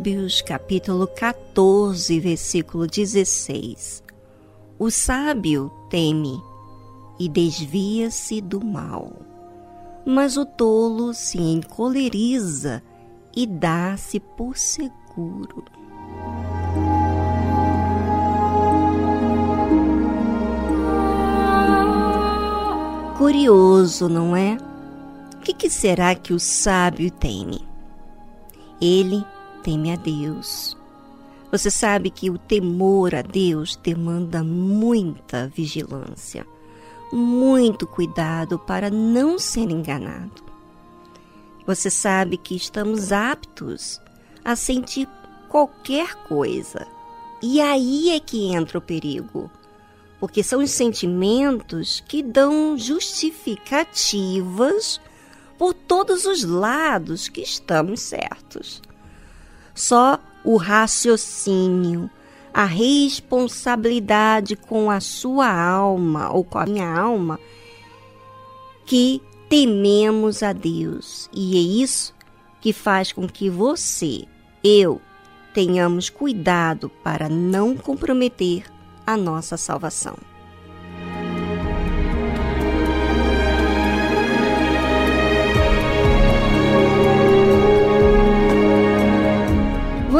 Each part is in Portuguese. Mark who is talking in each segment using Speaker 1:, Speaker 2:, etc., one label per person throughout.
Speaker 1: Provérbios, capítulo 14, versículo 16. O sábio teme e desvia-se do mal, mas o tolo se encoleriza e dá-se por seguro. Curioso, não é? O que, que será que o sábio teme? Ele teme a Deus. Você sabe que o temor a Deus demanda muita vigilância, muito cuidado para não ser enganado. Você sabe que estamos aptos a sentir qualquer coisa. E aí é que entra o perigo. Porque são os sentimentos que dão justificativas por todos os lados que estamos certos. Só o raciocínio, a responsabilidade com a sua alma ou com a minha alma que tememos a Deus. E é isso que faz com que você, eu, tenhamos cuidado para não comprometer a nossa salvação.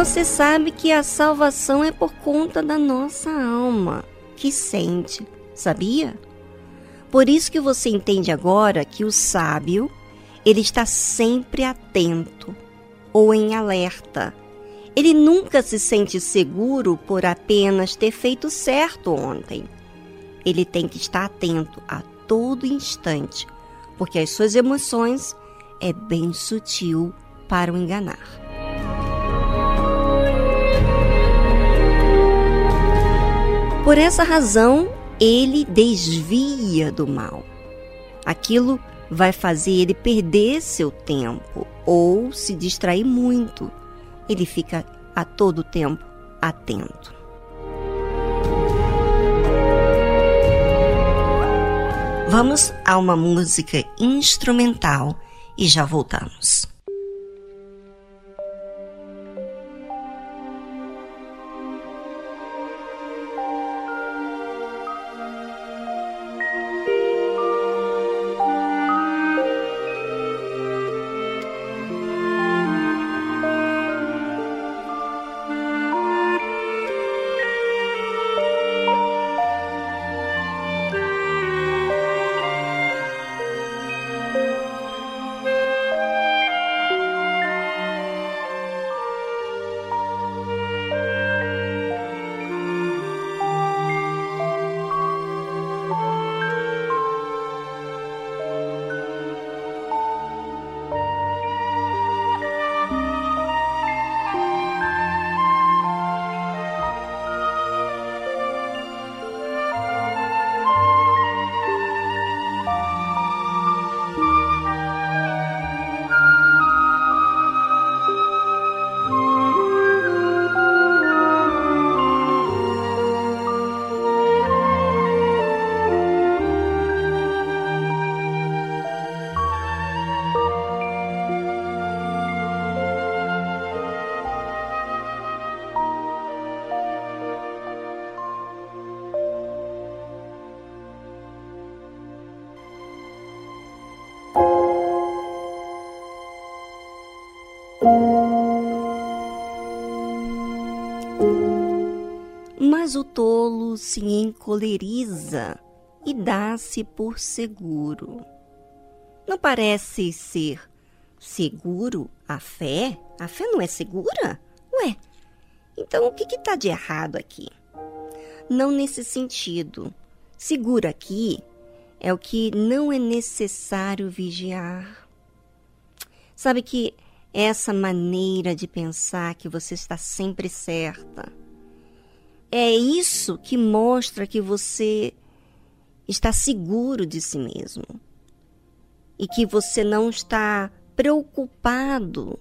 Speaker 1: Você sabe que a salvação é por conta da nossa alma, que sente, sabia? Por isso que você entende agora que o sábio, ele está sempre atento ou em alerta. Ele nunca se sente seguro por apenas ter feito certo ontem. Ele tem que estar atento a todo instante, porque as suas emoções é bem sutil para o enganar. Por essa razão, ele desvia do mal. Aquilo vai fazer ele perder seu tempo ou se distrair muito. Ele fica a todo tempo atento. Vamos a uma música instrumental e já voltamos. Se encoleriza e dá-se por seguro. Não parece ser seguro a fé? A fé não é segura? Ué, então o que está de errado aqui? Não nesse sentido. Seguro aqui é o que não é necessário vigiar. Sabe que essa maneira de pensar que você está sempre certa é isso que mostra que você está seguro de si mesmo e que você não está preocupado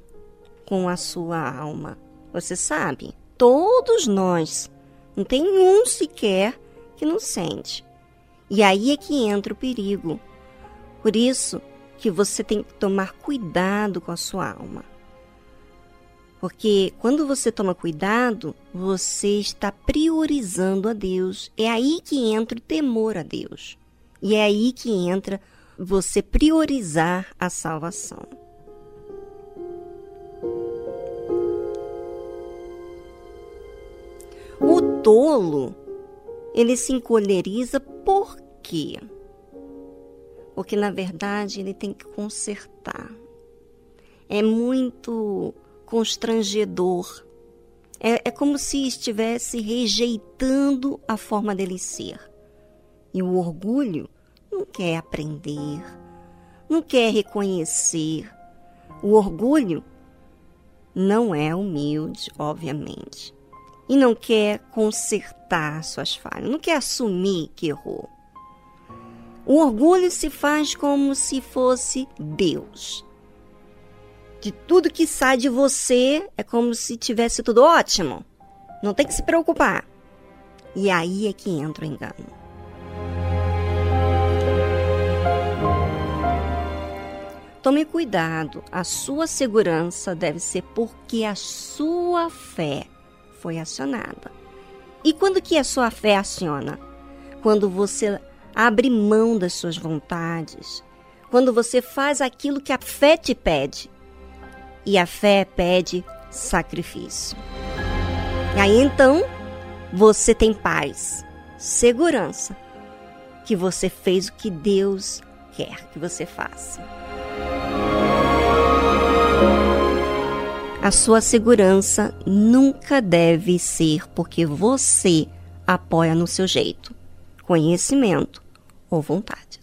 Speaker 1: com a sua alma. Você sabe, todos nós, não tem um sequer que não sente. E aí é que entra o perigo. Por isso que você tem que tomar cuidado com a sua alma. Porque quando você toma cuidado, você está priorizando a Deus. É aí que entra o temor a Deus. E é aí que entra você priorizar a salvação. O tolo, ele se encoleriza por quê? Porque na verdade ele tem que consertar. É muito constrangedor. É, é como se estivesse rejeitando a forma dele ser. E o orgulho não quer aprender, não quer reconhecer. O orgulho não é humilde, obviamente, e não quer consertar suas falhas, não quer assumir que errou. O orgulho se faz como se fosse Deus de tudo que sai de você é como se tivesse tudo ótimo. Não tem que se preocupar. E aí é que entra o engano. Tome cuidado, a sua segurança deve ser porque a sua fé foi acionada. E quando que a sua fé aciona? Quando você abre mão das suas vontades, quando você faz aquilo que a fé te pede e a fé pede sacrifício. E aí então você tem paz, segurança, que você fez o que Deus quer que você faça. A sua segurança nunca deve ser porque você apoia no seu jeito, conhecimento ou vontade.